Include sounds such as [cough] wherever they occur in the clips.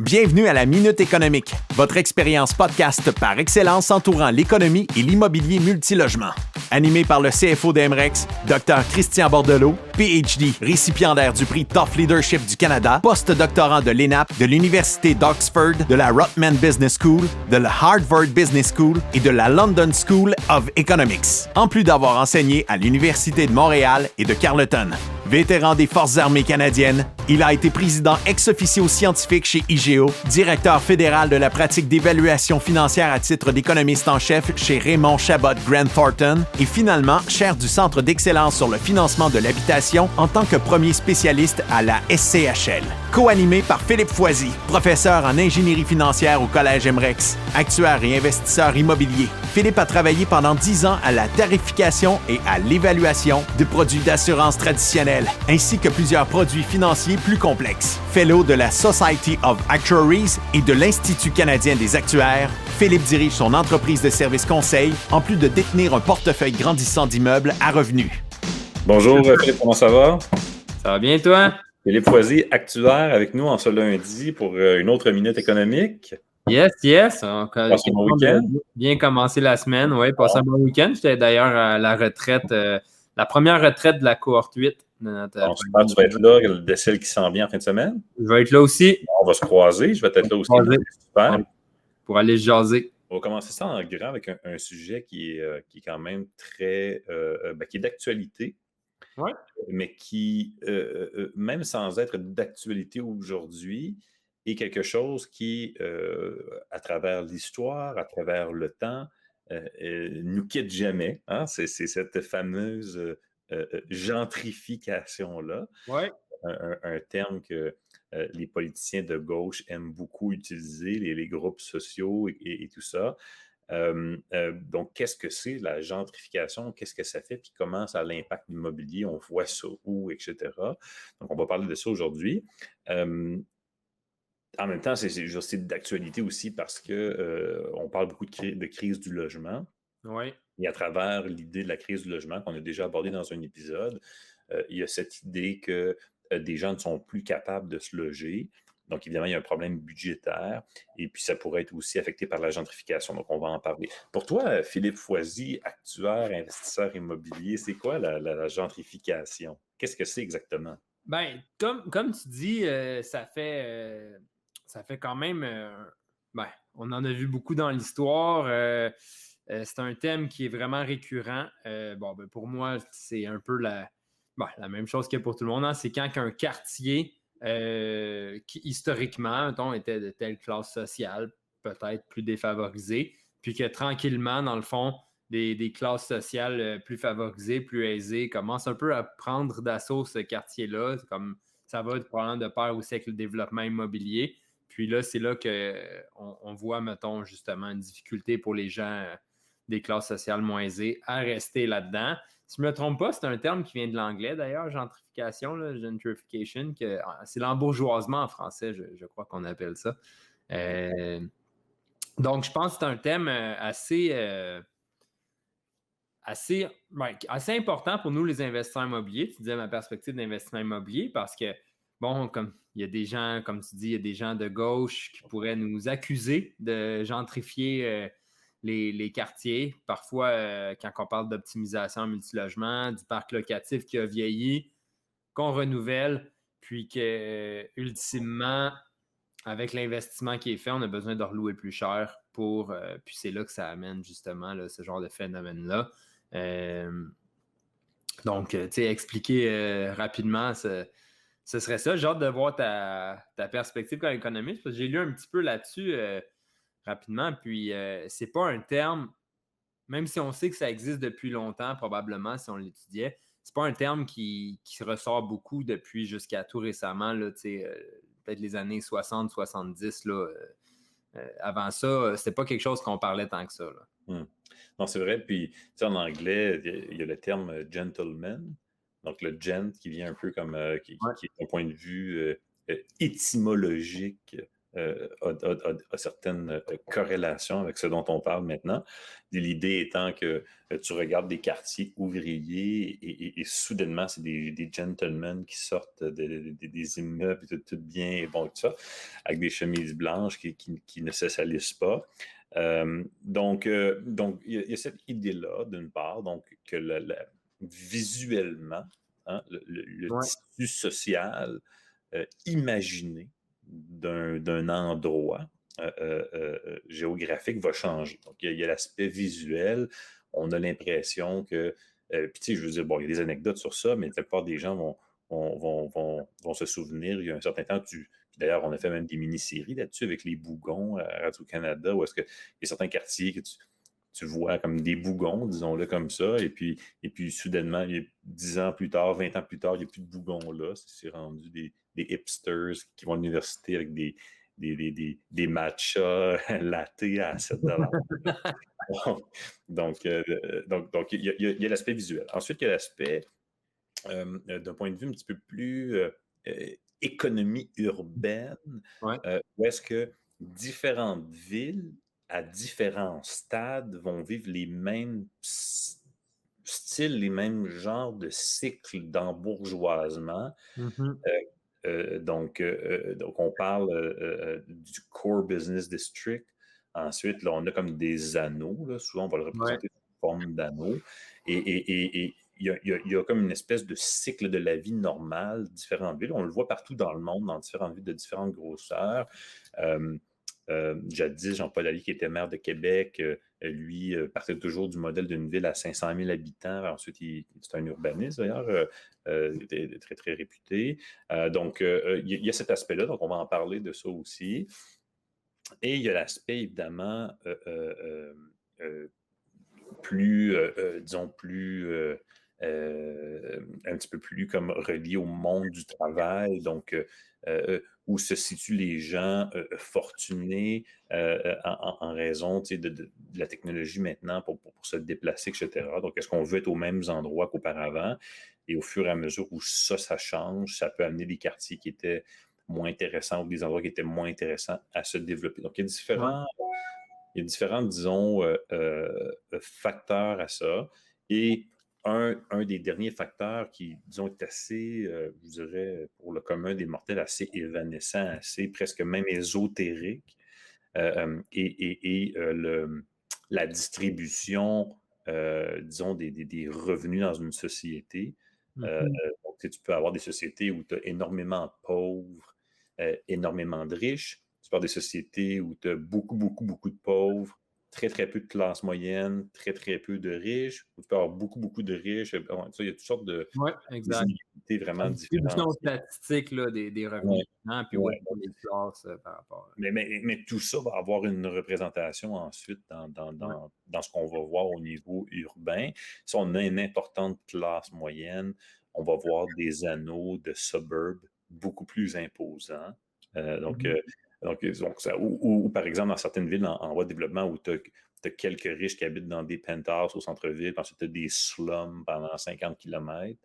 Bienvenue à la Minute économique, votre expérience podcast par excellence entourant l'économie et l'immobilier multilogement. Animé par le CFO d'Emrex, Dr Christian Bordelot, PhD, récipiendaire du prix Top Leadership du Canada, post-doctorant de l'ENAP, de l'Université d'Oxford, de la Rotman Business School, de la Harvard Business School et de la London School of Economics, en plus d'avoir enseigné à l'Université de Montréal et de Carleton. Vétéran des Forces armées canadiennes, il a été président ex-officio scientifique chez IGEO, directeur fédéral de la pratique d'évaluation financière à titre d'économiste en chef chez Raymond Chabot Grant Thornton et finalement chair du Centre d'excellence sur le financement de l'habitation en tant que premier spécialiste à la SCHL. Co-animé par Philippe Foisy, professeur en ingénierie financière au Collège Emrex, actuaire et investisseur immobilier. Philippe a travaillé pendant dix ans à la tarification et à l'évaluation de produits d'assurance traditionnels ainsi que plusieurs produits financiers plus complexes. Fellow de la Society of Actuaries et de l'Institut canadien des actuaires, Philippe dirige son entreprise de services conseil en plus de détenir un portefeuille grandissant d'immeubles à revenus. Bonjour Philippe, comment ça va? Ça va bien toi? Philippe Foisy, actuaire avec nous en ce lundi pour euh, une autre minute économique. Yes, yes. On a bien commencé la semaine. Oui, passé un bon week-end. J'étais d'ailleurs à la retraite, euh, la première retraite de la cohorte 8 on se tu vas être là, le décel qui s'en vient en fin de semaine. Je vais être là aussi. On va se croiser, je vais être là aussi. Super. Pour aller jaser. On va commencer ça en grand avec un, sujet qui est, euh, qui est quand même très. Euh, euh, ben, qui est d'actualité. Ouais. Mais qui, même sans être d'actualité aujourd'hui, est quelque chose qui, à travers l'histoire, à travers le temps, nous quitte jamais. Hein? C'est cette fameuse euh, euh, gentrification-là. Un, terme que euh, les politiciens de gauche aiment beaucoup utiliser, les, groupes sociaux et, tout ça. donc, qu'est-ce que c'est la gentrification? Qu'est-ce que ça fait? Puis comment ça a l'impact l'immobilier? On voit ça où, etc. Donc, on va parler de ça aujourd'hui. en même temps, c'est d'actualité aussi parce qu'on parle beaucoup de, de, crise du logement. Oui. Et à travers l'idée de la crise du logement qu'on a déjà abordé dans un épisode, euh, il y a cette idée que euh, des gens ne sont plus capables de se loger. Donc, évidemment, il y a un problème budgétaire et puis ça pourrait être aussi affecté par la gentrification. Donc, on va en parler. Pour toi, Philippe Foisy, actuaire, investisseur immobilier, c'est quoi la, gentrification? Qu'est-ce que c'est exactement? Bien, comme, comme tu dis, euh, ça, fait, ça fait quand même. ben, on en a vu beaucoup dans l'histoire. Euh, c'est un thème qui est vraiment récurrent. Euh, bon, ben, pour moi, c'est un peu la, la même chose que pour tout le monde. Hein. C'est quand un quartier euh, qui, historiquement, était de telle classe sociale, peut-être plus défavorisé, puis que tranquillement, dans le fond, des, classes sociales plus favorisées, plus aisées, commencent un peu à prendre d'assaut ce quartier-là. Comme ça va probablement de pair aussi avec le développement immobilier. Puis là, c'est là qu'on on voit, mettons, justement, une difficulté pour les gens des classes sociales moins aisées à rester là-dedans. Si je ne me trompe pas, c'est un terme qui vient de l'anglais d'ailleurs, gentrification, gentrification, que, ah, c'est l'embourgeoisement en français, je, crois qu'on appelle ça. Euh, donc, je pense que c'est un thème euh, assez, euh, assez, assez important pour nous, les investisseurs immobiliers. Tu disais ma perspective d'investissement immobilier parce que, bon, comme il y a des gens, comme tu dis, il y a des gens de gauche qui pourraient nous accuser de gentrifier les, quartiers. Parfois, euh, quand on parle d'optimisation en multilogement, du parc locatif qui a vieilli, qu'on renouvelle, puis que, euh, ultimement, avec l'investissement qui est fait, on a besoin de relouer plus cher pour. Euh, puis c'est là que ça amène justement ce genre de phénomène-là. donc, tu sais, expliquer rapidement, ce, serait ça. J'ai hâte de voir ta, ta perspective comme économiste, parce que j'ai lu un petit peu là-dessus rapidement. Puis, euh, c'est pas un terme, même si on sait que ça existe depuis longtemps, probablement, si on l'étudiait, c'est pas un terme qui, qui ressort beaucoup depuis jusqu'à tout récemment, là, euh, peut-être les années 60, 70. Là, euh, avant ça, c'était pas quelque chose qu'on parlait tant que ça. Mmh. Non, c'est vrai. Puis, en anglais, il y a le terme gentleman. Donc, le gent qui vient un peu comme, qui, est un point de vue étymologique euh, a, certaines euh, corrélations avec ce dont on parle maintenant. L'idée étant que tu regardes des quartiers ouvriers et, soudainement, c'est des, gentlemen qui sortent des immeubles, tout, tout, bien et bon, tout ça, avec des chemises blanches qui, ne se salissent pas. donc, donc, il y, a cette idée-là, d'une part, donc que visuellement, hein, le, tissu social imaginé d'un endroit euh, euh, euh, géographique va changer. Donc, il y a, l'aspect visuel. On a l'impression que. puis, tu sais, je veux dire, bon, il y a des anecdotes sur ça, mais la plupart des gens vont, vont, se souvenir, il y a un certain temps, tu, d'ailleurs, on a fait même des mini-séries là-dessus avec les bougons à Radio-Canada, où est-ce qu'il y a certains quartiers que tu, tu vois comme des bougons, disons-le comme ça, et puis, et puis soudainement, dix ans plus tard, 20 ans plus tard, il n'y a plus de bougons là. C'est rendu des, hipsters qui vont à l'université avec des, des, des, des, matchas [laughs] à 7 donc, euh, donc, donc, il y a, l'aspect visuel. Ensuite, il y a l'aspect euh, d'un point de vue un petit peu plus euh, économie urbaine, où est-ce que différentes villes à différents stades vont vivre les mêmes styles, les mêmes genres de cycles d'embourgeoisement. Mmh euh, euh, donc, euh, donc, on parle du Core Business District. Ensuite, là, on a comme des anneaux. Là. Souvent, on va le représenter sous forme d'anneaux. Et, il y, a, comme une espèce de cycle de la vie normale, différentes villes. On le voit partout dans le monde, dans différentes villes de différentes grosseurs. Euh, jadis, Jean-Paul Allais, qui était maire de Québec, euh, lui euh, partait toujours du modèle d'une ville à 500 000 habitants. Ensuite, c'est un urbaniste d'ailleurs, très, très réputé. donc, il y, a cet aspect-là, donc on va en parler de ça aussi. Et il y a l'aspect, évidemment, plus, disons, plus euh, un petit peu plus comme relié au monde du travail, donc euh, euh, où se situent les gens fortunés en, raison de, la technologie maintenant pour, se déplacer, etc. Donc, est-ce qu'on veut être aux mêmes endroits qu'auparavant? Et au fur et à mesure où ça, ça change, ça peut amener des quartiers qui étaient moins intéressants ou des endroits qui étaient moins intéressants à se développer. Donc, il y a différents, il y a différents disons, facteurs à ça. Et un, des derniers facteurs qui, disons, est assez, euh, je dirais, pour le commun des mortels, assez évanescent, assez presque même ésotérique, euh, euh, et, le, la distribution, disons, des, revenus dans une société. Mm-hmm. tu peux avoir des sociétés où tu as énormément de pauvres, énormément de riches. Tu peux avoir des sociétés où tu as beaucoup, beaucoup, beaucoup de pauvres, très, très peu de classe moyenne, très, très peu de riches. Tu peux avoir beaucoup, beaucoup de riches. il y a toutes sortes de ouais, vraiment différentes. statistique là, des, des revenus. Hein, puis ouais. les classes euh, par rapport. Mais, mais, mais, tout ça va avoir une représentation ensuite dans, dans, dans, dans ce qu'on va voir au niveau urbain. Si on a une importante classe moyenne, on va voir des anneaux de suburbs beaucoup plus imposants. Euh, donc, mm-hmm. euh, donc, ou, par exemple, dans certaines villes en, voie de développement où tu as, quelques riches qui habitent dans des penthouses au centre-ville, ensuite tu as des slums pendant 50 km.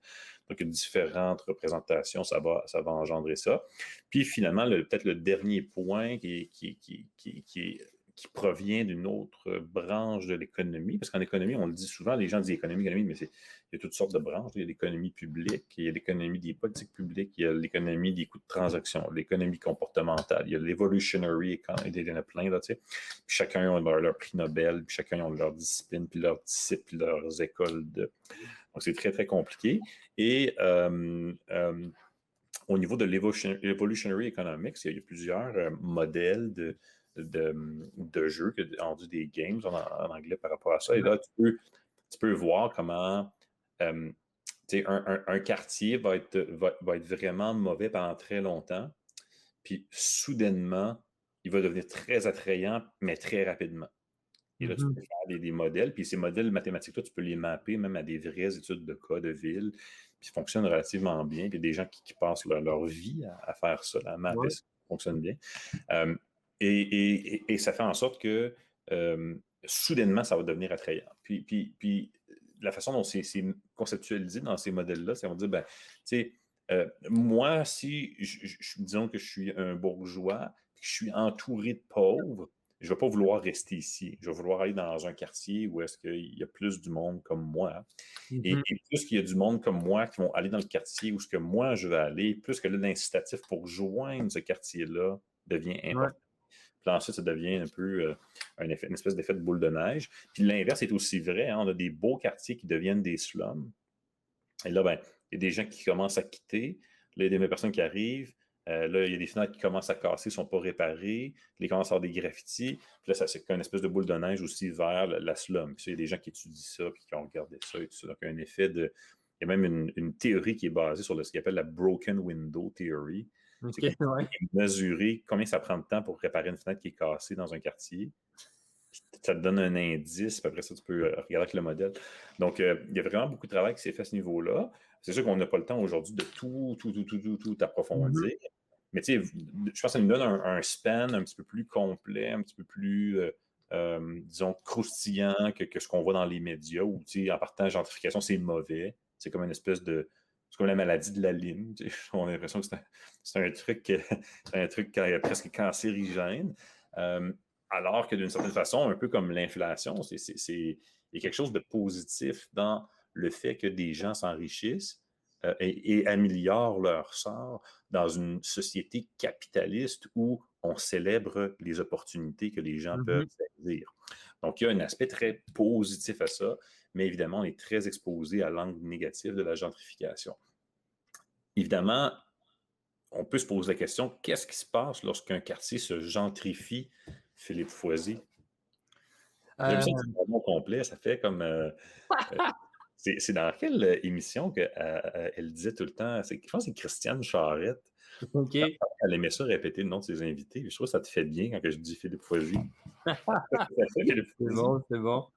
Donc, il y a différentes représentations, ça va, ça va engendrer ça. Puis finalement, peut-être le dernier point qui, qui, qui, qui est qui provient d'une autre branche de l'économie. Parce qu'en économie, on le dit souvent, les gens disent économie, économie, mais il y a toutes sortes de branches. Il y a l'économie publique, il y a l'économie des politiques publiques, il y a l'économie des coûts de transaction, l'économie comportementale, il y a l'evolutionary economy, il y en a plein, là, tu. Puis chacun a leur, prix Nobel, puis chacun a leur discipline, puis leurs disciples, puis leurs écoles. Donc, c'est très, très compliqué. Et au niveau de l'evolutionary economics, il y a plusieurs euh, modèles de de, de jeux, rendu des games en, anglais par rapport à ça. Et là, tu peux, tu peux voir comment euh, un, un, quartier va être, va, être vraiment mauvais pendant très longtemps, puis soudainement, il va devenir très attrayant, mais très rapidement. Et là, tu mm-hmm. peux faire des, modèles, puis ces modèles mathématiques-là, tu peux les mapper même à des vraies études de cas de ville, puis ils fonctionnent relativement bien. Puis il y a des gens qui, passent leur, vie à, faire ça. La map fonctionne bien. Euh, et, ça fait en sorte que euh, soudainement, ça va devenir attrayant. Puis, puis, puis la façon dont c'est conceptualisé dans ces modèles-là, c'est qu'on dit, ben, tu sais, euh, moi, si, je, disons que je suis un bourgeois, je suis entouré de pauvres, je ne vais pas vouloir rester ici. Je vais vouloir aller dans un quartier où est-ce qu'il y a plus du monde comme moi. et, mm-hmm. plus qu'il y a du monde comme moi qui vont aller dans le quartier où ce que moi je vais aller, plus que l'incitatif pour joindre ce quartier-là devient important. Puis ensuite, ça devient un peu euh, une espèce d'effet de boule de neige. Puis l'inverse est aussi vrai. Hein. On a des beaux quartiers qui deviennent des slums. Et là, ben, il y a des gens qui commencent à quitter. Là, il y a des personnes qui arrivent. Euh, là, il y a des fenêtres qui commencent à casser, ne sont pas réparées. Puis, ils commencent à avoir des graffitis. Puis là, ça, c'est une espèce de boule de neige aussi vers la, slum. Puis il y a des gens qui étudient ça, puis qui ont regardé ça et tout ça. Donc, un effet de. Il y a même une, théorie qui est basée sur ce qu'on appelle la Broken Window Theory. Okay, Mesurer combien ça prend de temps pour réparer une fenêtre qui est cassée dans un quartier. Ça te donne un indice, puis après ça, tu peux euh, regarder avec le modèle. Donc, euh, il y a vraiment beaucoup de travail qui s'est fait à ce niveau-là. C'est sûr qu'on n'a pas le temps aujourd'hui de tout, tout, tout, tout, tout, tout approfondir. Mm-hmm. Mais tu sais, je pense que ça nous donne un, span un petit peu plus complet, un petit peu plus, euh, disons, croustillant que, que ce qu'on voit dans les médias, où, tu sais, en partant, gentrification, c'est mauvais. C'est comme une espèce de, c'est comme la maladie de la lime. On a l'impression que c'est un, truc, un truc [laughs] presque cancérigène. Euh, alors que d'une certaine façon, un peu comme l'inflation, il y a quelque chose de positif dans le fait que des gens s'enrichissent euh, et, améliorent leur sort dans une société capitaliste où on célèbre les opportunités que les gens peuvent mm-hmm. saisir. Donc, il y a un aspect très positif à ça mais évidemment, on est très exposé à l'angle négatif de la gentrification. Évidemment, on peut se poser la question, qu'est-ce qui se passe lorsqu'un quartier se gentrifie, Philippe Foisy? Euh... complet, ça fait comme... Euh, euh, [laughs] c'est dans quelle émission qu'elle euh, disait tout le temps, je pense que c'est Christiane Charrette. Elle aimait ça répéter le nom de ses invités. Je trouve que ça te fait bien quand je dis Philippe Foisy. [laughs] c'est bon, c'est bon.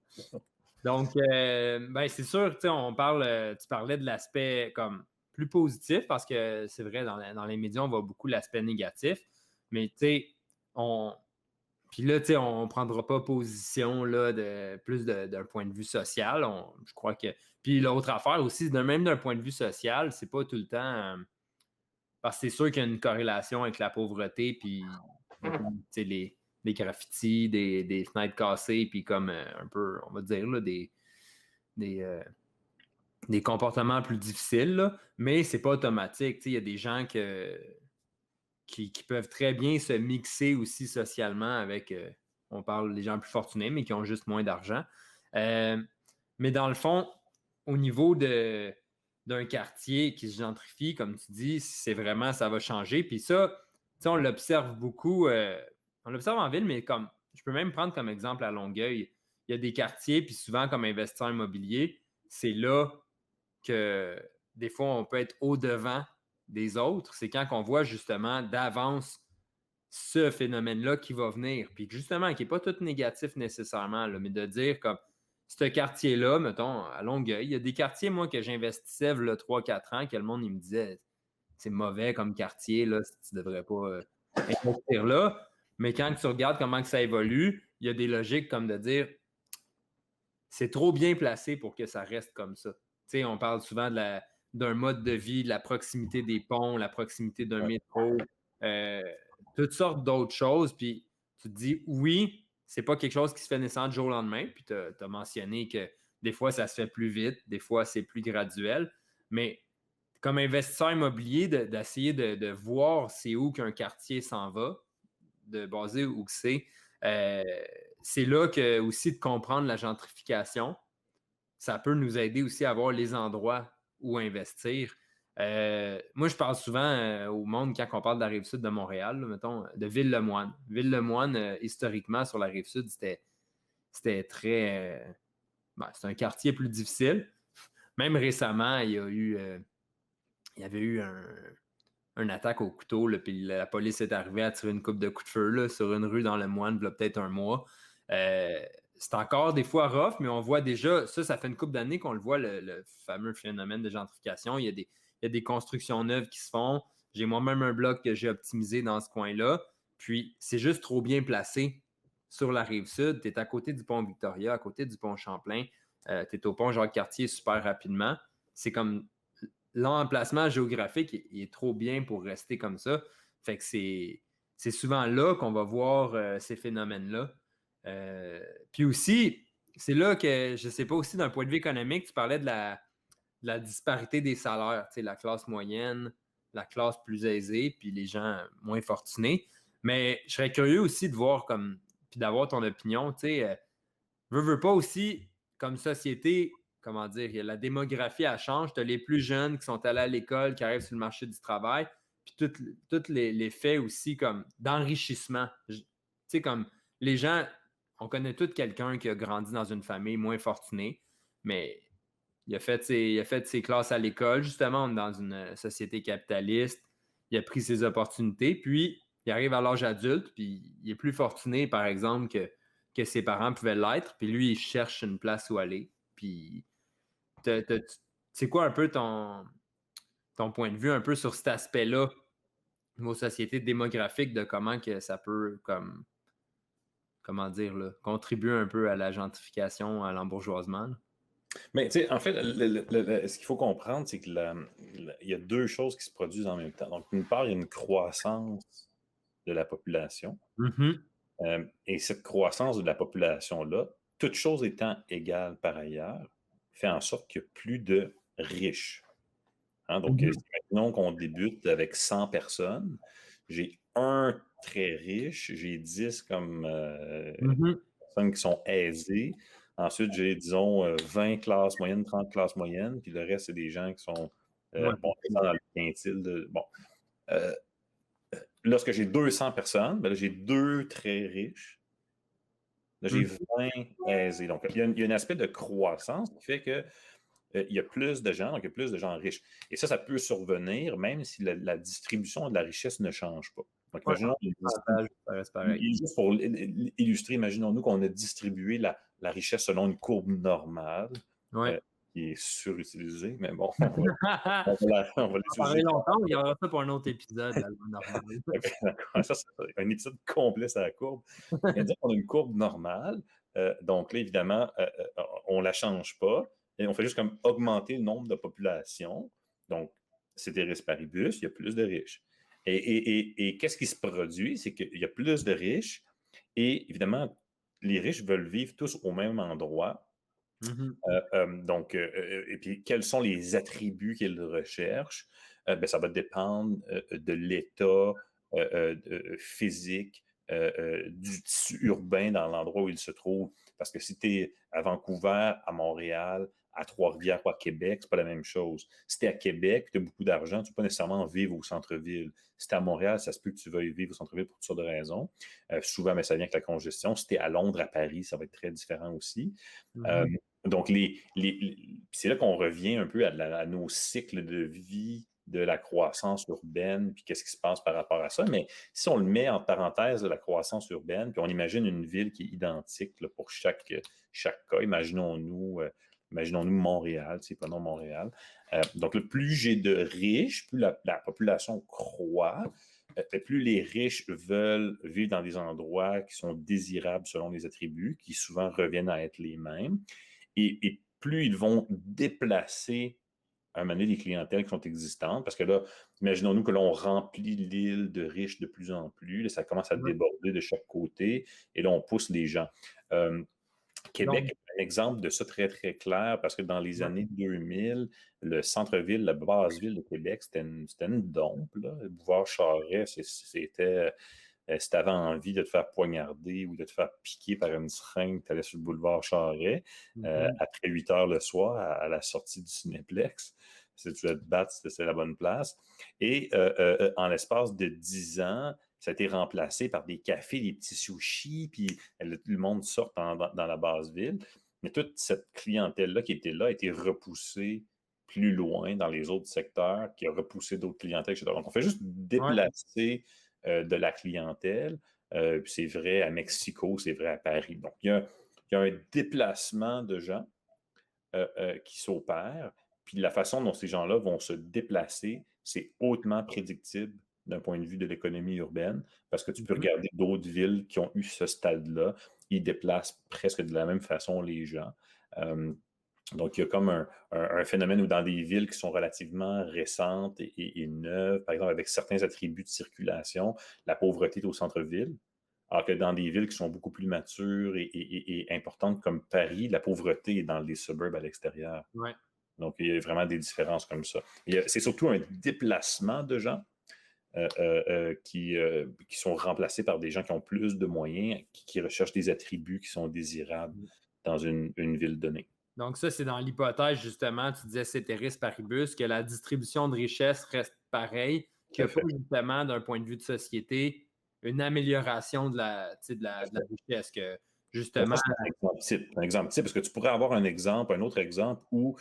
Donc, euh, ben, c'est sûr, on parle, euh, tu parlais de l'aspect comme plus positif parce que c'est vrai, dans, les médias, on voit beaucoup l'aspect négatif. Mais tu sais, on. Puis là, tu sais, on ne prendra pas position là, de, plus d'un point de vue social. je crois que. Puis l'autre affaire aussi, même d'un point de vue social, c'est pas tout le temps. Euh, parce que c'est sûr qu'il y a une corrélation avec la pauvreté, puis les, des graffitis, des, fenêtres cassées, puis comme euh, un peu, on va dire, là, des, des, euh, des comportements plus difficiles, là, mais c'est pas automatique. Il y a des gens que, qui, peuvent très bien se mixer aussi socialement avec, euh, on parle des gens plus fortunés, mais qui ont juste moins d'argent. mais dans le fond, au niveau de d'un quartier qui se gentrifie, comme tu dis, c'est vraiment, ça va changer. Puis ça, on l'observe beaucoup. On l'observe en ville, mais comme je peux même prendre comme exemple à Longueuil. Il y a des quartiers, puis souvent comme investisseur immobilier, c'est là que des fois on peut être au-devant des autres. C'est quand on voit justement d'avance ce phénomène-là qui va venir. Puis justement, qui n'est pas tout négatif nécessairement, mais de dire comme ce quartier-là, mettons, à Longueuil, il y a des quartiers, moi, que j'investissais a 3-4 ans, que le monde il me disait c'est mauvais comme quartier, là, tu ne devrais pas euh, investir là. Mais quand tu regardes comment que ça évolue, il y a des logiques comme de dire c'est trop bien placé pour que ça reste comme ça. Tu sais, on parle souvent d'un mode de vie, de la proximité des ponts, la proximité d'un métro, euh, toutes sortes d'autres choses. Puis tu te dis oui, c'est pas quelque chose qui se fait naissant du jour au lendemain. Puis tu as, mentionné que des fois, ça se fait plus vite, des fois, c'est plus graduel. Mais comme investisseur immobilier, d'essayer de, de, voir c'est où qu'un quartier s'en va, de baser où c'est. Euh, c'est là que aussi de comprendre la gentrification, ça peut nous aider aussi à voir les endroits où investir. Euh, moi, je parle souvent euh, au monde quand on parle de la rive sud de Montréal, mettons, de Ville-le-Moine. Ville-le-Moine, historiquement, sur la rive sud, c'était, c'était très. Ben, c'est un quartier plus difficile. Même récemment, il y a eu. il y avait eu un, une attaque au couteau, puis la police est arrivée à tirer une coupe de coups de feu sur une rue dans le Moine, peut-être un mois. Euh, c'est encore des fois rough, mais on voit déjà, ça, ça fait une couple d'années qu'on le voit, le, fameux phénomène de gentrification. Il y, a des, il y a des constructions neuves qui se font. J'ai moi-même un bloc que j'ai optimisé dans ce coin-là. Puis c'est juste trop bien placé sur la rive sud. Tu es à côté du pont Victoria, à côté du pont Champlain. Euh, tu es au pont Jacques-Cartier super rapidement. C'est comme l'emplacement géographique est, trop bien pour rester comme ça. Fait que c'est. souvent là qu'on va voir ces phénomènes-là. puis aussi, c'est là que, je ne sais pas, aussi d'un point de vue économique, tu parlais de la, disparité des salaires, la classe moyenne, la classe plus aisée, puis les gens moins fortunés. Mais je serais curieux aussi de voir comme, puis d'avoir ton opinion, tu sais, euh, veux, veux pas aussi, comme société, comment dire, la démographie, elle change. Tu as les plus jeunes qui sont allés à l'école, qui arrivent sur le marché du travail, puis tous les, les, faits aussi comme d'enrichissement. Tu sais, comme les gens, on connaît tous quelqu'un qui a grandi dans une famille moins fortunée, mais il a fait ses, ses classes à l'école, justement, dans une société capitaliste. Il a pris ses opportunités, puis il arrive à l'âge adulte, puis il est plus fortuné, par exemple, que, que ses parents pouvaient l'être, puis lui, il cherche une place où aller. Puis, c'est quoi un peu ton, ton point de vue un peu sur cet aspect-là, nos sociétés démographiques, de comment que ça peut, comme, comment dire, là, contribuer un peu à la gentrification, à l'embourgeoisement? Mais tu sais, en fait, ce qu'il faut comprendre, c'est qu'il y a deux choses qui se produisent en même temps. Donc, d'une part, il y a une croissance de la population. Mm-hmm. Euh, et cette croissance de la population-là, toutes choses étant égales par ailleurs, fait en sorte qu'il y a plus de riches. Hein, donc, mm-hmm. imaginons qu'on débute avec 100 personnes. J'ai un très riche, j'ai 10 comme euh, mm-hmm. personnes qui sont aisées. Ensuite, j'ai, disons, 20 euh, classes moyennes, 30 classes moyennes, puis le reste, c'est des gens qui sont euh, dans le quintile. De, bon. Euh, lorsque j'ai 200 personnes, ben j'ai deux très riches. Là, j'ai 20 mmh. aisés. Donc, il y, a, un aspect de croissance qui fait que il y a plus de gens, donc il y a plus de gens riches. Et ça, ça peut survenir même si la distribution de la richesse ne change pas. Donc, juste pour illustrer, imaginons-nous qu'on a distribué la, richesse selon une courbe normale. Euh, qui est surutilisée, mais bon. [laughs] on va, on va, parler longtemps, il y aura ça pour un autre épisode. [laughs] ça, c'est un épisode complet sur la courbe. [laughs] dire qu'on a une courbe normale. Euh, donc là, évidemment, euh, on ne la change pas. Et on fait juste comme augmenter le nombre de populations. Donc, c'est des risques paribus, il y a plus de riches. Et, qu'est-ce qui se produit? C'est qu'il y a plus de riches et évidemment, les riches veulent vivre tous au même endroit. Mmh euh, euh, donc, euh, et puis, quels sont les attributs qu'ils recherchent? Ben, ça va dépendre de l'état physique du tissu urbain dans l'endroit où il se trouve. Parce que si tu es à Vancouver, à Montréal, à Trois-Rivières ou à Québec, c'est pas la même chose. Si tu es à Québec, tu as beaucoup d'argent, tu ne peux pas nécessairement vivre au centre-ville. Si tu es à Montréal, ça se peut que tu veuilles vivre au centre-ville pour toutes sortes de raisons. Euh, souvent, mais ça vient avec la congestion. Si tu es à Londres, à Paris, ça va être très différent aussi. Mm-hmm. Euh, donc, les, c'est là qu'on revient un peu à, nos cycles de vie de la croissance urbaine, puis qu'est-ce qui se passe par rapport à ça. Mais si on le met en parenthèse de la croissance urbaine, puis on imagine une ville qui est identique pour chaque, chaque cas, imaginons-nous euh, Imaginons-nous Montréal, c'est pas non Montréal. Euh, donc, le plus j'ai de riches, plus la, population croît, euh, plus les riches veulent vivre dans des endroits qui sont désirables selon les attributs, qui souvent reviennent à être les mêmes. Et, plus ils vont déplacer à un moment donné les clientèles qui sont existantes, parce que là, imaginons-nous que l'on remplit l'île de riches de plus en plus, ça commence à déborder de chaque côté, et là, on pousse les gens. Euh, Québec est un exemple de ça très, très clair parce que dans les années 2000, le centre-ville, la base ville de Québec, c'était une, une, dompe. Là. Bouvard Charest, c'était. Euh, si tu avais envie de te faire poignarder ou de te faire piquer par une seringue, tu allais sur le boulevard Charest euh, mm-hmm. après 8 heures le soir à, la sortie du Cinéplex. Si tu voulais te battre, c'était la bonne place. Et euh, en l'espace de 10 ans, ça a été remplacé par des cafés, des petits sushis, puis le monde sort dans, la base ville. Mais toute cette clientèle-là qui était là a été repoussée plus loin dans les autres secteurs, qui a repoussé d'autres clientèles, etc. Donc, on fait juste déplacer euh, de la clientèle. Euh, c'est vrai à Mexico, c'est vrai à Paris. Donc, il y a, un déplacement de gens euh, qui s'opère. Puis la façon dont ces gens-là vont se déplacer, c'est hautement prédictible d'un point de vue de l'économie urbaine, parce que tu peux mhm. regarder d'autres villes qui ont eu ce stade-là. Ils déplacent presque de la même façon les gens. Euh, Donc, il y a comme un, phénomène où dans des villes qui sont relativement récentes et, neuves, par exemple avec certains attributs de circulation, la pauvreté est au centre-ville, alors que dans des villes qui sont beaucoup plus matures et, importantes comme Paris, la pauvreté est dans les suburbs à l'extérieur. Donc, il y a vraiment des différences comme ça. C'est surtout un déplacement de gens. Euh, euh, euh, qui, qui, sont remplacés par des gens qui ont plus de moyens, qui, recherchent des attributs qui sont désirables mm. dans une ville donnée. Donc, ça, c'est dans l'hypothèse, justement, tu disais Ceteris paribus, que la distribution de richesse reste pareille, qu'il n'y a pas justement, d'un point de vue de société, une amélioration de la, de la, richesse. Que justement. Un exemple type, parce que tu pourrais avoir un exemple, un autre exemple où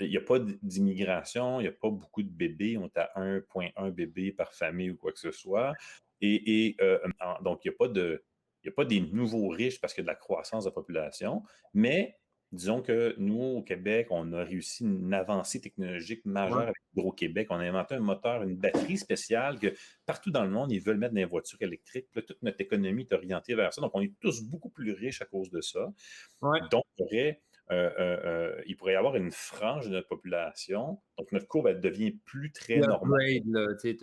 il n'y a pas d'immigration, il n'y a pas beaucoup de bébés, on est à 1,1 bébés par famille ou quoi que ce soit. Et, euh, donc, il n'y a pas de. Il a pas des nouveaux riches parce qu'il y a de la croissance de la population, mais Disons que nous, au Québec, on a réussi une avancée technologique majeure avec Hydro-Québec. On a inventé un moteur, une batterie spéciale que partout dans le monde, ils veulent mettre dans les voitures électriques. toute notre économie est orientée vers ça. Donc, on est tous beaucoup plus riches à cause de ça. Donc, euh, euh, il pourrait, y avoir une frange de notre population. Donc, notre courbe, elle devient plus très normale.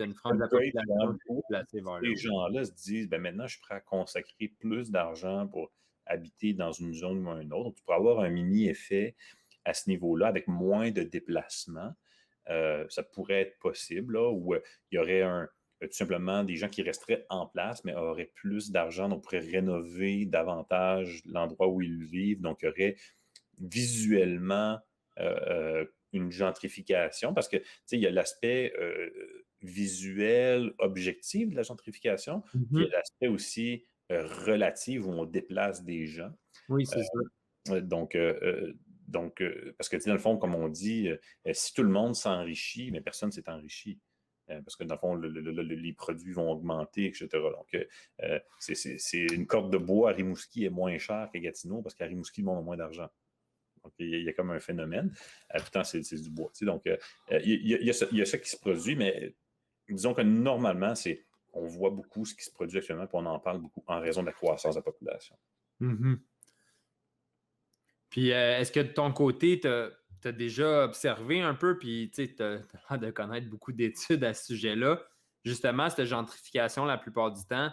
une frange de la population Les gens-là se disent, ben, maintenant, je suis prêt à consacrer plus d'argent pour habiter dans une zone ou un autre. Donc, tu pourrais avoir un mini-effet à ce niveau-là avec moins de déplacements. Euh, ça pourrait être possible, là, où euh, il y aurait un, tout simplement des gens qui resteraient en place, mais auraient plus d'argent, donc pourraient rénover davantage l'endroit où ils vivent. Donc, il y aurait visuellement euh, une gentrification, parce que il y a l'aspect visuel, objectif de la gentrification, il y a mm-hmm. l'aspect aussi euh, relative où on déplace des gens. Oui, c'est ça. Euh, donc, euh, donc, parce que dans le fond, comme on dit, si tout le monde s'enrichit, mais personne ne s'est enrichi. parce que dans le fond, les produits vont augmenter, etc. Donc, c'est une corde de bois à Rimouski est moins chère qu'à Gatineau parce qu'à Rimouski, le monde a moins d'argent. Donc, il y, a, comme un phénomène. pourtant, c'est du bois. Donc, il y, a ça qui se produit, mais disons que normalement, c'est on voit beaucoup ce qui se produit actuellement, puis on en parle beaucoup en raison de la croissance de la population. Mm-hmm. Puis, euh, est-ce que de ton côté, tu as, déjà observé un peu, puis tu as l'air de connaître beaucoup d'études à ce sujet-là, justement, cette gentrification, la plupart du temps,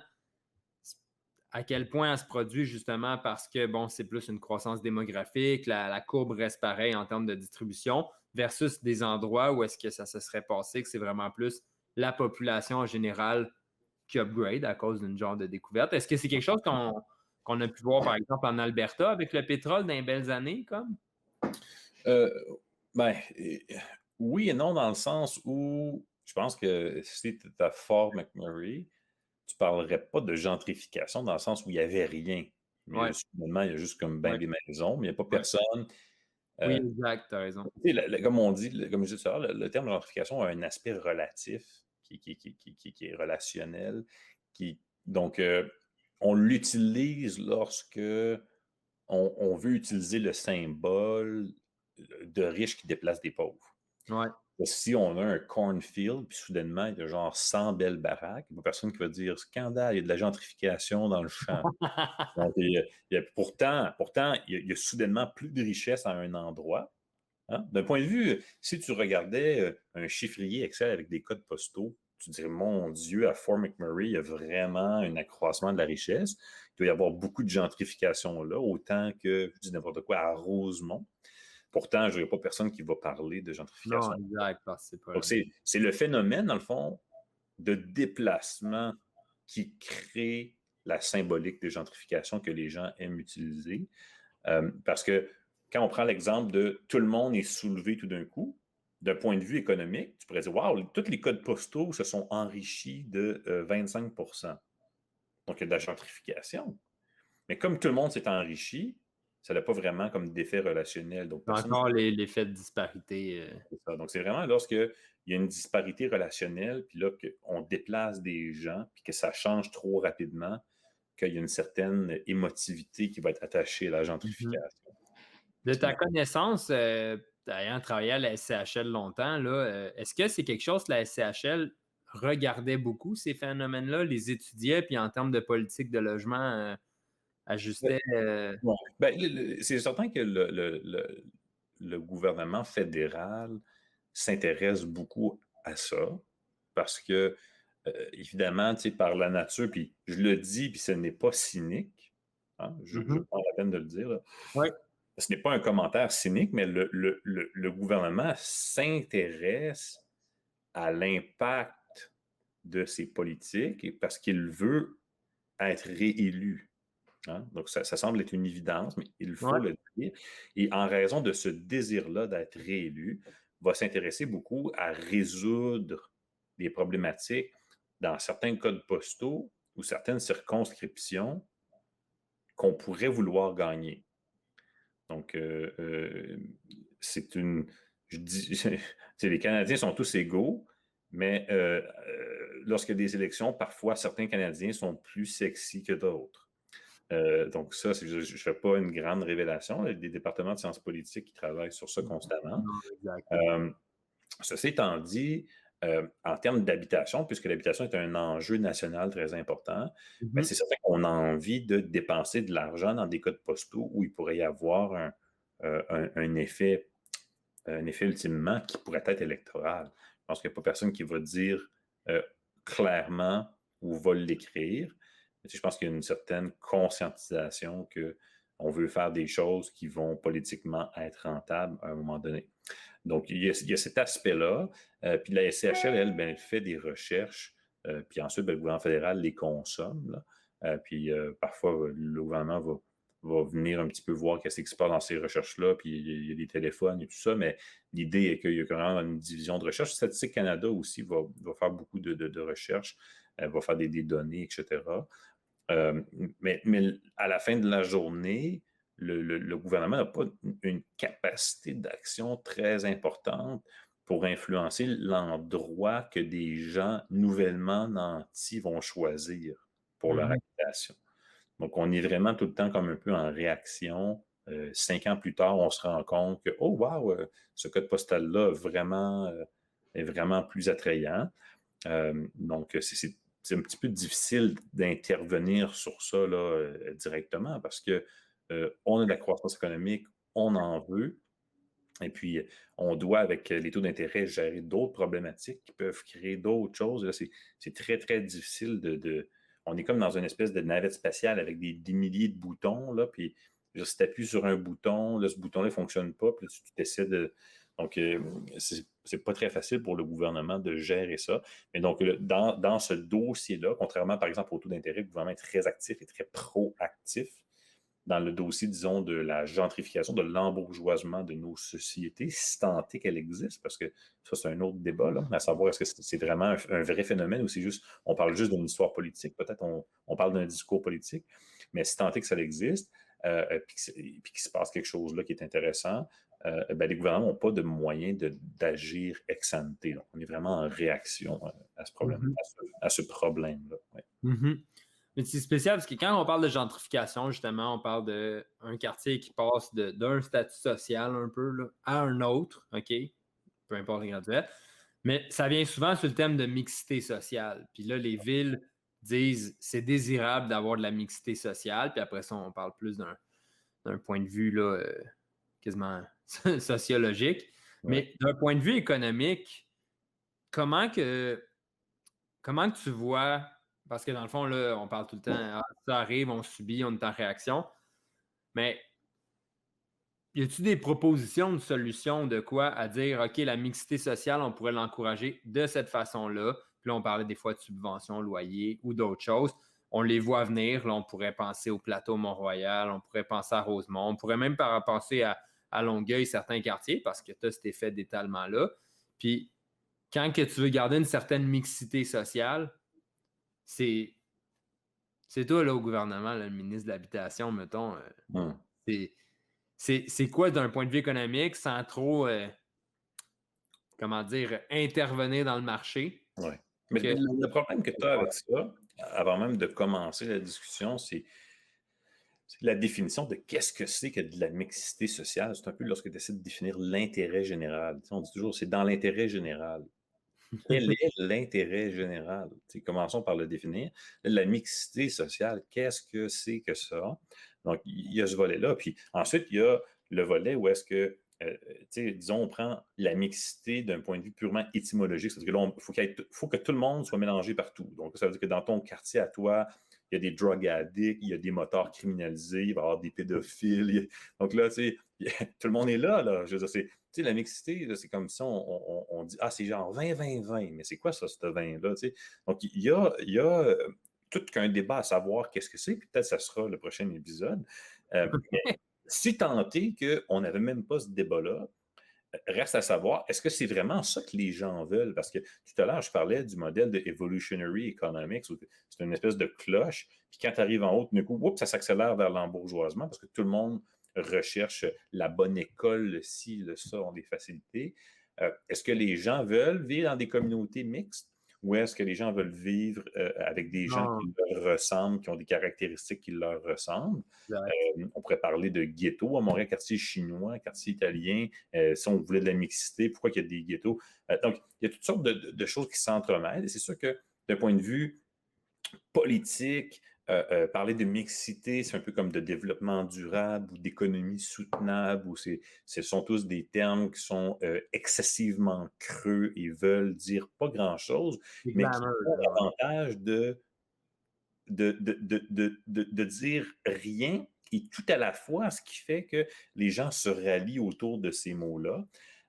à quel point elle se produit justement parce que, bon, c'est plus une croissance démographique, la, courbe reste pareille en termes de distribution, versus des endroits où est-ce que ça se serait passé, que c'est vraiment plus la population en général qui upgrade à cause d'une genre de découverte. Est-ce que c'est quelque chose qu'on a pu voir, par exemple, en Alberta avec le pétrole dans les belles années, comme? Euh, ben, oui et non, dans le sens où je pense que si tu Fort McMurray, tu ne parlerais pas de gentrification dans le sens où il n'y avait rien. Il y a juste comme bien des maisons, mais il n'y a pas personne. oui, exact, tu as raison. comme on dit, comme je disais tout le, le terme gentrification a un aspect relatif qui, est relationnel. Qui, donc, euh, on l'utilise lorsque on, veut utiliser le symbole de riches qui déplacent des pauvres. Si on a un cornfield, puis soudainement, il y a genre 100 belles baraques, il n'y a personne qui va dire scandale, il y a de la gentrification dans le champ. [laughs] pourtant, pourtant il, y a, soudainement plus de richesse à un endroit. Hein. D'un point de vue, si tu regardais euh, un chiffrier Excel avec des codes postaux, tu dirais, mon Dieu, à Fort McMurray, il y a vraiment un accroissement de la richesse. Il doit y avoir beaucoup de gentrification là, autant que, je dis n'importe quoi, à Rosemont. Pourtant, je n'aurais pas personne qui va parler de gentrification. Non, exact, c'est le phénomène, dans le fond, de déplacement qui crée la symbolique de gentrification que les gens aiment utiliser. Euh, parce que quand on prend l'exemple de tout le monde est soulevé tout d'un coup, d'un point de vue économique, tu pourrais dire Waouh, tous les codes postaux se sont enrichis de 25% euh, Donc, il y a de la gentrification. Mais comme tout le monde s'est enrichi, ça n'a pas vraiment comme d'effet relationnel. Donc, Encore l'effet de disparité. Euh. Donc, c'est vraiment lorsqu'il y a une disparité relationnelle, puis là, qu'on déplace des gens, puis que ça change trop rapidement, qu'il y a une certaine émotivité qui va être attachée à la mm-hmm. gentrification. De ta connaissance, euh, ayant travaillé à la SCHL longtemps, euh, est-ce que c'est quelque chose que la SCHL regardait beaucoup, ces phénomènes-là, les étudiait, puis en termes de politique de logement, euh, ajustait? Euh? Ben, c'est certain que le, le gouvernement fédéral s'intéresse beaucoup à ça parce que, euh, évidemment, par la nature, puis je le dis, puis ce n'est pas cynique, hein, je, mm-hmm. prends la peine de le dire. Ce n'est pas un commentaire cynique, mais le, le gouvernement s'intéresse à l'impact de ses politiques parce qu'il veut être réélu. Hein? Donc, ça, semble être une évidence, mais il faut le dire. Et en raison de ce désir-là d'être réélu, va s'intéresser beaucoup à résoudre des problématiques dans certains codes postaux ou certaines circonscriptions qu'on pourrait vouloir gagner. Donc, euh, euh, c'est une. Je dis, [laughs] les Canadiens sont tous égaux, mais euh, lorsqu'il y a des élections, parfois certains Canadiens sont plus sexy que d'autres. Euh, donc, ça, je ne fais pas une grande révélation. Il y a des départements de sciences politiques qui travaillent sur ça constamment. Euh, ceci étant dit, euh, en termes d'habitation, puisque l'habitation est un enjeu national très important, ben, mm-hmm. c'est certain qu'on a envie de dépenser de l'argent dans des codes postaux où il pourrait y avoir un, un, effet, un effet ultimement qui pourrait être électoral. Je pense qu'il n'y a pas personne qui va dire clairement ou va l'écrire je pense qu'il y a une certaine conscientisation qu'on veut faire des choses qui vont politiquement être rentables à un moment donné. Donc, il y a, cet aspect-là. Euh, puis la SCHL, elle, ben, elle fait des recherches, euh, puis ensuite, ben, le gouvernement fédéral les consomme. Euh, puis parfois, le gouvernement va, venir un petit peu voir qu'est-ce qui se passe dans ces recherches-là, puis il y, a, des téléphones et tout ça, mais l'idée est qu'il y a quand même une division de recherche. Statistique Canada aussi va, faire beaucoup de, recherches, elle va faire des, données, etc. Euh, mais, à la fin de la journée, le, gouvernement n'a pas une capacité d'action très importante pour influencer l'endroit que des gens nouvellement nantis vont choisir pour leur mm-hmm. habitation. Donc, on est vraiment tout le temps comme un peu en réaction. Euh, cinq ans plus tard, on se rend compte que, oh, wow, euh, ce code postal-là vraiment, est vraiment plus attrayant. donc, c'est c'est un petit peu difficile d'intervenir sur ça là, euh, directement parce que euh, on a de la croissance économique, on en veut, et puis on doit, avec les taux d'intérêt, gérer d'autres problématiques qui peuvent créer d'autres choses. C'est très, très difficile de, On est comme dans une espèce de navette spatiale avec des, milliers de boutons, là, puis si tu appuies sur un bouton, là, ce bouton-là ne fonctionne pas, puis tu essaies de. Donc, euh, c'est c'est pas très facile pour le gouvernement de gérer ça. Mais donc, dans, ce dossier-là, contrairement par exemple au taux d'intérêt, le gouvernement est très actif et très proactif dans le dossier, disons, de la gentrification, de l'embourgeoisement de nos sociétés, si tant est qu'elle existe, parce que ça, c'est un autre débat, là, à savoir est-ce que c'est vraiment un, vrai phénomène ou c'est juste, on parle juste d'une histoire politique, peut-être on, on, parle d'un discours politique, mais si tant est que ça existe, euh, puis qu'il se passe quelque chose là qui est intéressant, euh, ben, les gouvernements n'ont pas de moyens d'agir ex ante. on est vraiment en réaction euh, à ce problème, mm-hmm. à ce, problème-là. Mm-hmm. Mais c'est spécial parce que quand on parle de gentrification, justement, on parle d'un quartier qui passe d'un statut social un peu à un autre, OK? Peu importe les gradués. Mais ça vient souvent sur le thème de mixité sociale. Puis là, les villes disent c'est désirable d'avoir de la mixité sociale. Puis après ça, on parle plus d'un point de vue là, euh, quasiment [laughs] sociologique. Mais d'un point de vue économique, comment que, comment que tu vois, parce que dans le fond, là, on parle tout le temps, ah, ça arrive, on subit, on est en réaction, mais y a-t-il des propositions de solutions de quoi à dire, OK, la mixité sociale, on pourrait l'encourager de cette façon-là? Puis là, on parlait des fois de subventions, loyers ou d'autres choses. On les voit venir. Là, on pourrait penser au plateau Mont-Royal, on pourrait penser à Rosemont, on pourrait même penser à, à Longueuil certains quartiers parce que tu as cet effet d'étalement-là. Puis quand que tu veux garder une certaine mixité sociale, c'est c'est toi là au gouvernement, le ministre de l'Habitation, mettons. Euh, c'est quoi d'un point de vue économique sans trop, euh, comment dire, intervenir dans le marché? Oui. Mais le problème que tu as avec ça, avant même de commencer la discussion, c'est la définition de qu'est-ce que c'est que de la mixité sociale. C'est un peu lorsque tu essaies de définir l'intérêt général. on dit toujours, c'est dans l'intérêt général. Quel [laughs] est l'intérêt général? commençons par le définir. La mixité sociale, qu'est-ce que c'est que ça? Donc, il y a ce volet-là. Puis ensuite, il y a le volet où est-ce que disons, on prend la mixité d'un point de vue purement étymologique, c'est-à-dire qu'il faut, faut, que tout le monde soit mélangé partout. Donc, ça veut dire que dans ton quartier à toi, il y a des drug addicts, il y a des moteurs criminalisés, il va y avoir des pédophiles. Donc là, tu sais, [laughs] tout le monde est là. là. Je veux dire, c'est, la mixité, c'est comme si on, dit Ah, c'est genre 20-20-20, mais c'est quoi ça, ce vin-là? Donc, il y a, il y a euh, tout qu'un débat à savoir qu'est-ce que c'est, puis peut-être que ça sera le prochain épisode. Euh, [laughs] si tenté qu'on n'avait même pas ce débat-là, reste à savoir, est-ce que c'est vraiment ça que les gens veulent? Parce que tout à l'heure, je parlais du modèle de evolutionary economics, c'est une espèce de cloche, puis quand tu arrives en haut, d'un coup, ça s'accélère vers l'embourgeoisement parce que tout le monde recherche la bonne école, le ci, le ça, ont des facilités. Euh, est-ce que les gens veulent vivre dans des communautés mixtes? Ou est-ce que les gens veulent vivre euh, avec des gens qui leur ressemblent, qui ont des caractéristiques qui leur ressemblent? Euh, on pourrait parler de ghetto à Montréal, quartier chinois, quartier italien. Euh, si on voulait de la mixité, pourquoi il y a des ghettos? donc, il y a toutes sortes de choses qui s'entremêlent. Et c'est sûr que d'un point de vue politique, euh, euh, parler de mixité, c'est un peu comme de développement durable ou d'économie soutenable, ou ce sont tous des termes qui sont euh, excessivement creux et veulent dire pas grand-chose, mais qui ont l'avantage de de, de, dire rien et tout à la fois, ce qui fait que les gens se rallient autour de ces mots-là.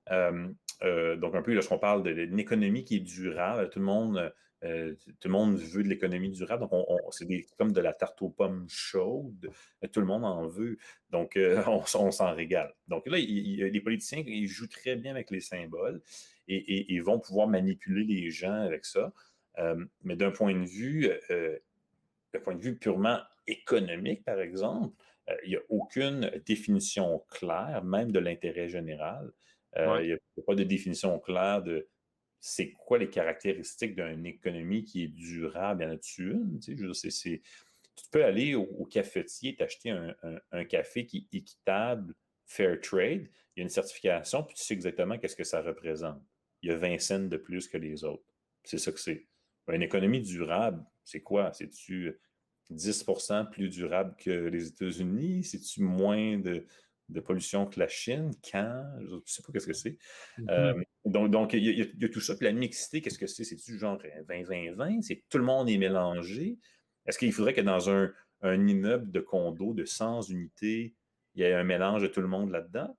donc, un peu, lorsqu'on parle d'une économie qui est durable, tout le monde euh, tout le monde veut de l'économie durable. Donc, c'est comme de la tarte aux pommes chaude. Tout le monde en veut. Donc, euh, [laughs] on, s'en régale. Donc là, les politiciens, ils jouent très bien avec les symboles et, ils vont pouvoir manipuler les gens avec ça. Euh, mais d'un point de vue, d'un point de vue purement économique, par exemple, il n'y a aucune définition claire, même de l'intérêt général. Il n'y a, pas de définition claire de c'est quoi les caractéristiques d'une économie qui est durable? Y en a-tu une? Tu, peux aller au, cafetier, t'acheter un, un, café qui est équitable, fair trade, il y a une certification, puis tu sais exactement qu'est-ce que ça représente. Il y a 20 cents de plus que les autres. C'est ça que c'est. Une économie durable, c'est quoi? C'est-tu 10% plus durable que les États-Unis? C'est-tu moins de, de pollution que la Chine, quand, je ne sais pas qu'est-ce que c'est. Mm-hmm. Euh, donc, donc il, y a, tout ça. Puis la mixité, qu'est-ce que c'est? C'est-tu genre 20-20-20? C'est tout le monde est mélangé? Est-ce qu'il faudrait que dans un, immeuble de condo de 100 unités, il y ait un mélange de tout le monde là-dedans?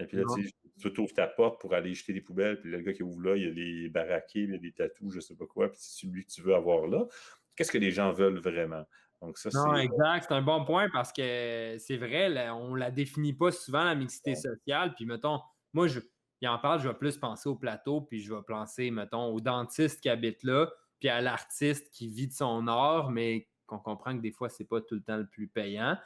Et puis là, tu, tu ouvres ta porte pour aller jeter des poubelles, puis le gars qui ouvre là, il y a des baraqués, il y a des tatous, je ne sais pas quoi, puis c'est celui que tu veux avoir là. Qu'est-ce que les gens veulent vraiment? Non, exact. C'est un bon point parce que c'est vrai, on ne la définit pas souvent, la mixité sociale. Puis, mettons, moi, je, il en parle, je vais plus penser au plateau, puis je vais penser, mettons, au dentiste qui habite là, puis à l'artiste qui vit de son art, mais qu'on comprend que des fois, c'est pas tout le temps le plus payant.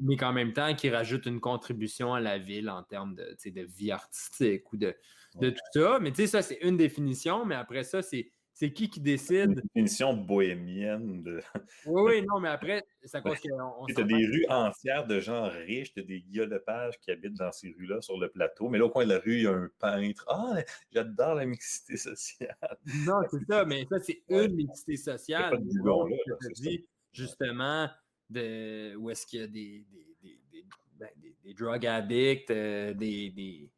mais qu'en même temps, qui rajoute une contribution à la ville en termes de, de vie artistique ou de, de tout ça. Mais tu sais, ça, c'est une définition, mais après ça, c'est c'est qui qui décide? Une définition bohémienne. De... oui, oui, non, mais après, ça cause qu'on. Tu as des rues entières de gens riches, tu as des Guillaume qui habitent dans ces rues-là sur le plateau, mais là, au coin de la rue, il y a un peintre. Ah, j'adore la mixité sociale. Non, c'est ça, mais ça, c'est une mixité sociale. Pas de là, dit, justement, de, où est-ce qu'il y a des, des, des, des, ben, drug addicts, euh, des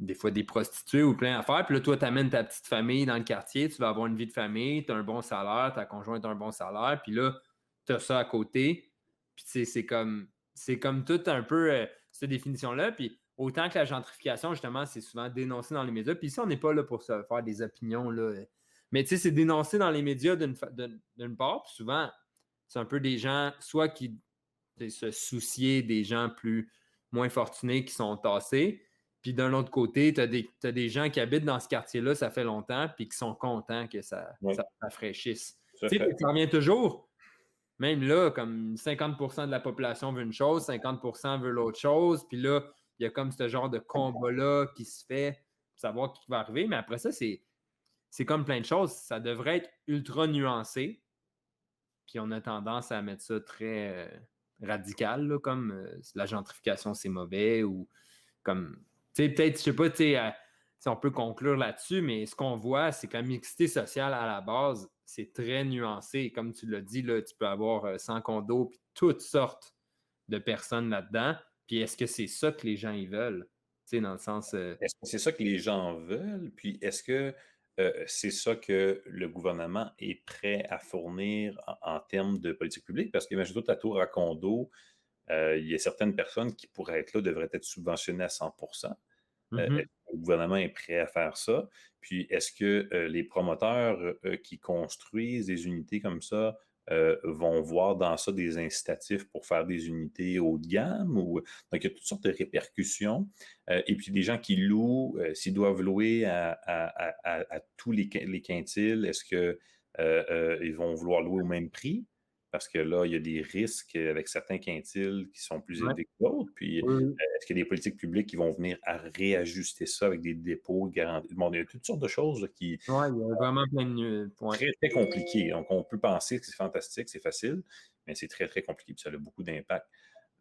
des fois des prostituées ou plein d'affaires. Puis là, toi, tu amènes ta petite famille dans le quartier, tu vas avoir une vie de famille, tu as un bon salaire, ta conjointe a un bon salaire, puis là, tu as ça à côté. Puis c'est comme c'est comme tout un peu euh, cette définition-là. Puis autant que la gentrification, justement, c'est souvent dénoncé dans les médias. Puis ici, on n'est pas là pour se faire des opinions. Mais tu sais, c'est dénoncé dans les médias d'une part. Puis souvent, c'est un peu des gens, soit qui se soucier des gens plus moins fortunés qui sont tassés, puis d'un autre côté, tu as, des gens qui habitent dans ce quartier-là, ça fait longtemps, puis qui sont contents que ça, ça, fraîchisse. Tu sais, ça revient toujours. Même là, comme 50% de la population veut une chose, 50% veut l'autre chose. Puis là, il y a comme ce genre de combat-là qui se fait pour savoir qui va arriver. Mais après ça, c'est, comme plein de choses. Ça devrait être ultra nuancé. Puis on a tendance à mettre ça très euh, radical, comme euh, la gentrification, c'est mauvais ou comme peut-être, je sais pas, euh, si on peut conclure là-dessus, mais ce qu'on voit, c'est que la mixité sociale à la base, c'est très nuancé. Comme tu l'as dit, là, tu peux avoir 100 euh, condos puis toutes sortes de personnes là-dedans. Puis est-ce que c'est ça que les gens ils veulent? dans le sens. Est-ce que c'est ça que les gens veulent? Puis est-ce que c'est ça que le gouvernement est prêt à fournir en, termes de politique publique? Parce qu'imagine-toi ta tour à condo, il y a certaines personnes qui pourraient être là, devraient être subventionnées à 100 mmh le gouvernement est prêt à faire ça? Puis est-ce que les promoteurs qui construisent des unités comme ça vont voir dans ça des incitatifs pour faire des unités haut de gamme? Ou... Donc, il y a toutes sortes de répercussions. et puis, des gens qui louent, s'ils doivent louer à, tous les, les quintiles, est-ce qu'ils vont vouloir louer au même prix? Parce que là, il y a des risques avec certains quintiles qui sont plus élevés que d'autres. Puis, euh, est-ce qu'il y a des politiques publiques qui vont venir à réajuster ça avec des dépôts garantis? Bon, il y a toutes sortes de choses qui. Oui, il y a vraiment plein de points. Très, très compliqué. Donc, on peut penser que c'est fantastique, c'est facile, mais c'est très, très compliqué, puis ça a beaucoup d'impact.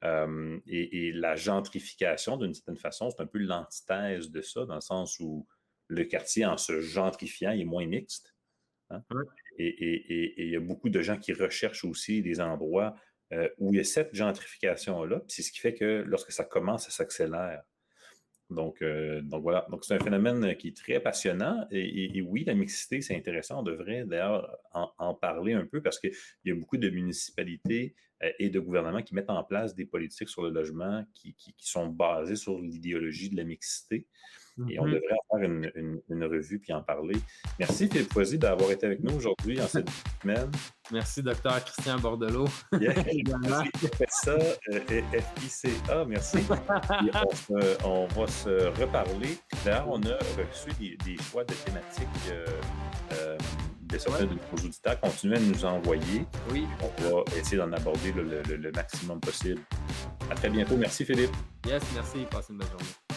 et, la gentrification, d'une certaine façon, c'est un peu l'antithèse de ça, dans le sens où le quartier, en se gentrifiant, il est moins mixte. Hein? Et, il y a beaucoup de gens qui recherchent aussi des endroits euh, où il y a cette gentrification-là. C'est ce qui fait que lorsque ça commence, ça s'accélère. Donc, euh, donc voilà. Donc, c'est un phénomène qui est très passionnant. Et, oui, la mixité, c'est intéressant. On devrait d'ailleurs en, parler un peu parce qu'il y a beaucoup de municipalités euh, et de gouvernements qui mettent en place des politiques sur le logement qui sont basées sur l'idéologie de la mixité. Et on mm-hmm. devrait en faire une, revue puis en parler. Merci Philippe Foisy d'avoir été avec nous aujourd'hui en cette semaine. Merci, docteur Christian Bordelot. Yeah, [laughs] merci, ça, euh, FICA, merci. [laughs] on, va se reparler. D'ailleurs, on a reçu des, choix de thématiques euh, euh, de certains de nos auditeurs. Continuez à nous envoyer. Oui. On va essayer d'en aborder le, le maximum possible. À très bientôt. Merci Philippe. Yes, merci. Passez une bonne journée.